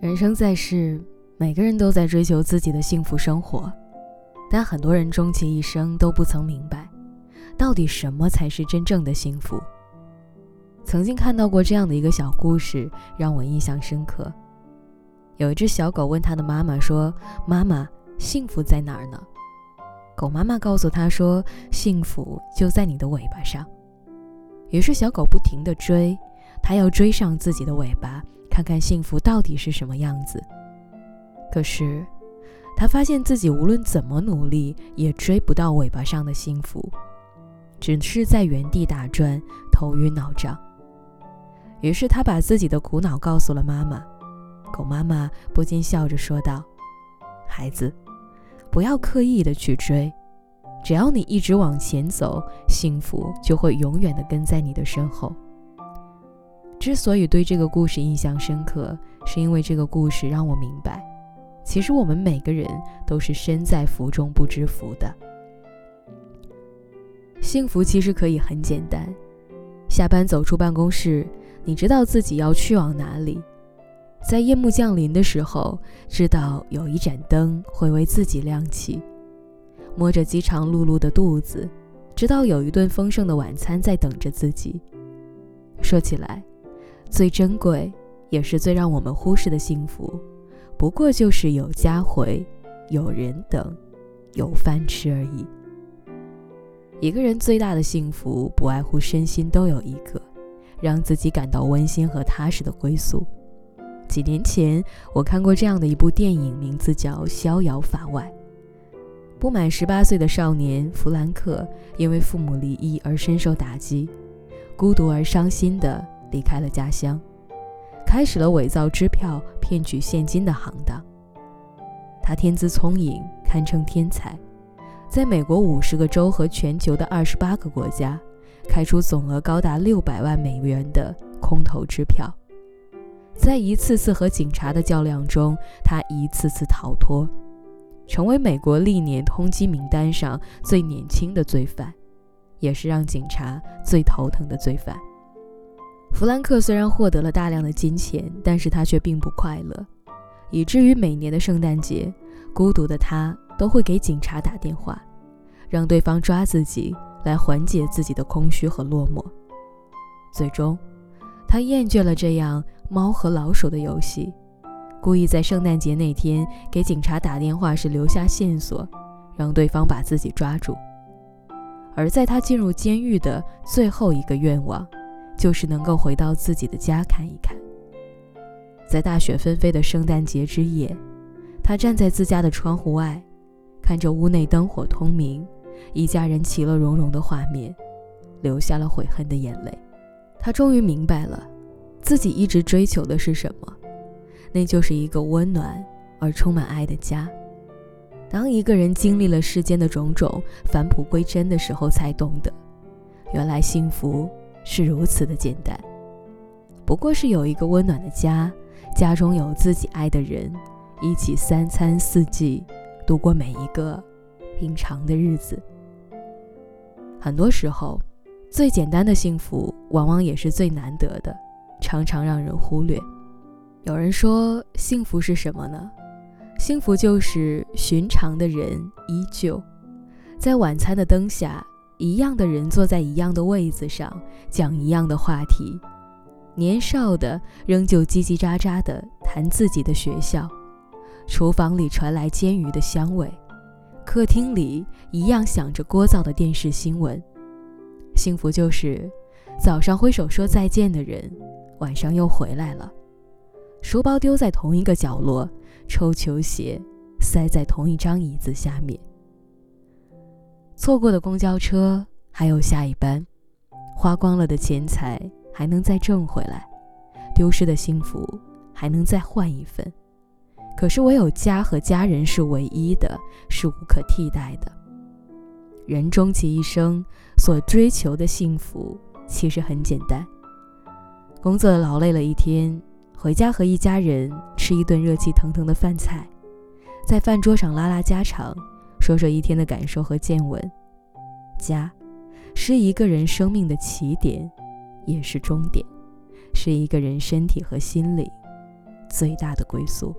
人生在世，每个人都在追求自己的幸福生活，但很多人终其一生都不曾明白，到底什么才是真正的幸福。曾经看到过这样的一个小故事，让我印象深刻。有一只小狗问它的妈妈说：“妈妈，幸福在哪儿呢？”狗妈妈告诉它说：“幸福就在你的尾巴上。”于是小狗不停地追，它要追上自己的尾巴。看看幸福到底是什么样子。可是，他发现自己无论怎么努力，也追不到尾巴上的幸福，只是在原地打转，头晕脑胀。于是，他把自己的苦恼告诉了妈妈。狗妈妈不禁笑着说道：“孩子，不要刻意的去追，只要你一直往前走，幸福就会永远的跟在你的身后。”之所以对这个故事印象深刻，是因为这个故事让我明白，其实我们每个人都是身在福中不知福的。幸福其实可以很简单，下班走出办公室，你知道自己要去往哪里；在夜幕降临的时候，知道有一盏灯会为自己亮起；摸着饥肠辘辘的肚子，知道有一顿丰盛的晚餐在等着自己。说起来。最珍贵，也是最让我们忽视的幸福，不过就是有家回，有人等，有饭吃而已。一个人最大的幸福，不外乎身心都有一个，让自己感到温馨和踏实的归宿。几年前，我看过这样的一部电影，名字叫《逍遥法外》。不满十八岁的少年弗兰克，因为父母离异而深受打击，孤独而伤心的。离开了家乡，开始了伪造支票骗取现金的行当。他天资聪颖，堪称天才，在美国五十个州和全球的二十八个国家，开出总额高达六百万美元的空头支票。在一次次和警察的较量中，他一次次逃脱，成为美国历年通缉名单上最年轻的罪犯，也是让警察最头疼的罪犯。弗兰克虽然获得了大量的金钱，但是他却并不快乐，以至于每年的圣诞节，孤独的他都会给警察打电话，让对方抓自己来缓解自己的空虚和落寞。最终，他厌倦了这样猫和老鼠的游戏，故意在圣诞节那天给警察打电话时留下线索，让对方把自己抓住。而在他进入监狱的最后一个愿望。就是能够回到自己的家看一看。在大雪纷飞的圣诞节之夜，他站在自家的窗户外，看着屋内灯火通明，一家人其乐融融的画面，流下了悔恨的眼泪。他终于明白了，自己一直追求的是什么，那就是一个温暖而充满爱的家。当一个人经历了世间的种种，返璞归真的时候，才懂得，原来幸福。是如此的简单，不过是有一个温暖的家，家中有自己爱的人，一起三餐四季度过每一个平常的日子。很多时候，最简单的幸福往往也是最难得的，常常让人忽略。有人说，幸福是什么呢？幸福就是寻常的人依旧，在晚餐的灯下。一样的人坐在一样的位子上，讲一样的话题，年少的仍旧叽叽喳喳地谈自己的学校，厨房里传来煎鱼的香味，客厅里一样响着聒噪的电视新闻。幸福就是早上挥手说再见的人，晚上又回来了，书包丢在同一个角落，抽球鞋塞在同一张椅子下面。错过的公交车还有下一班，花光了的钱财还能再挣回来，丢失的幸福还能再换一份。可是唯有家和家人是唯一的，是无可替代的。人终其一生所追求的幸福其实很简单：工作劳累了一天，回家和一家人吃一顿热气腾腾的饭菜，在饭桌上拉拉家常。说说一天的感受和见闻。家，是一个人生命的起点，也是终点，是一个人身体和心理最大的归宿。